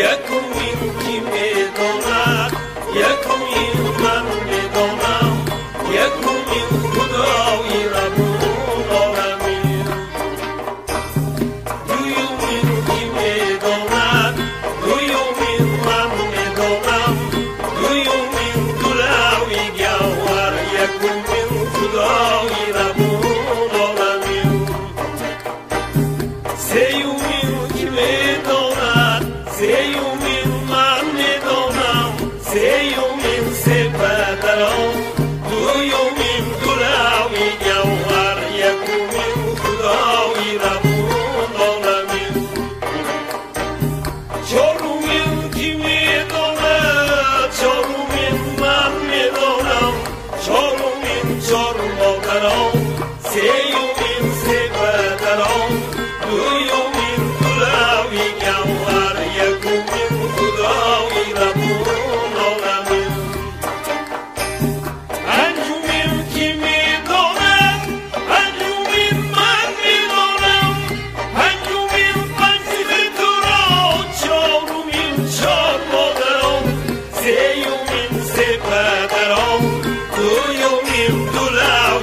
Yeah.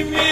Give me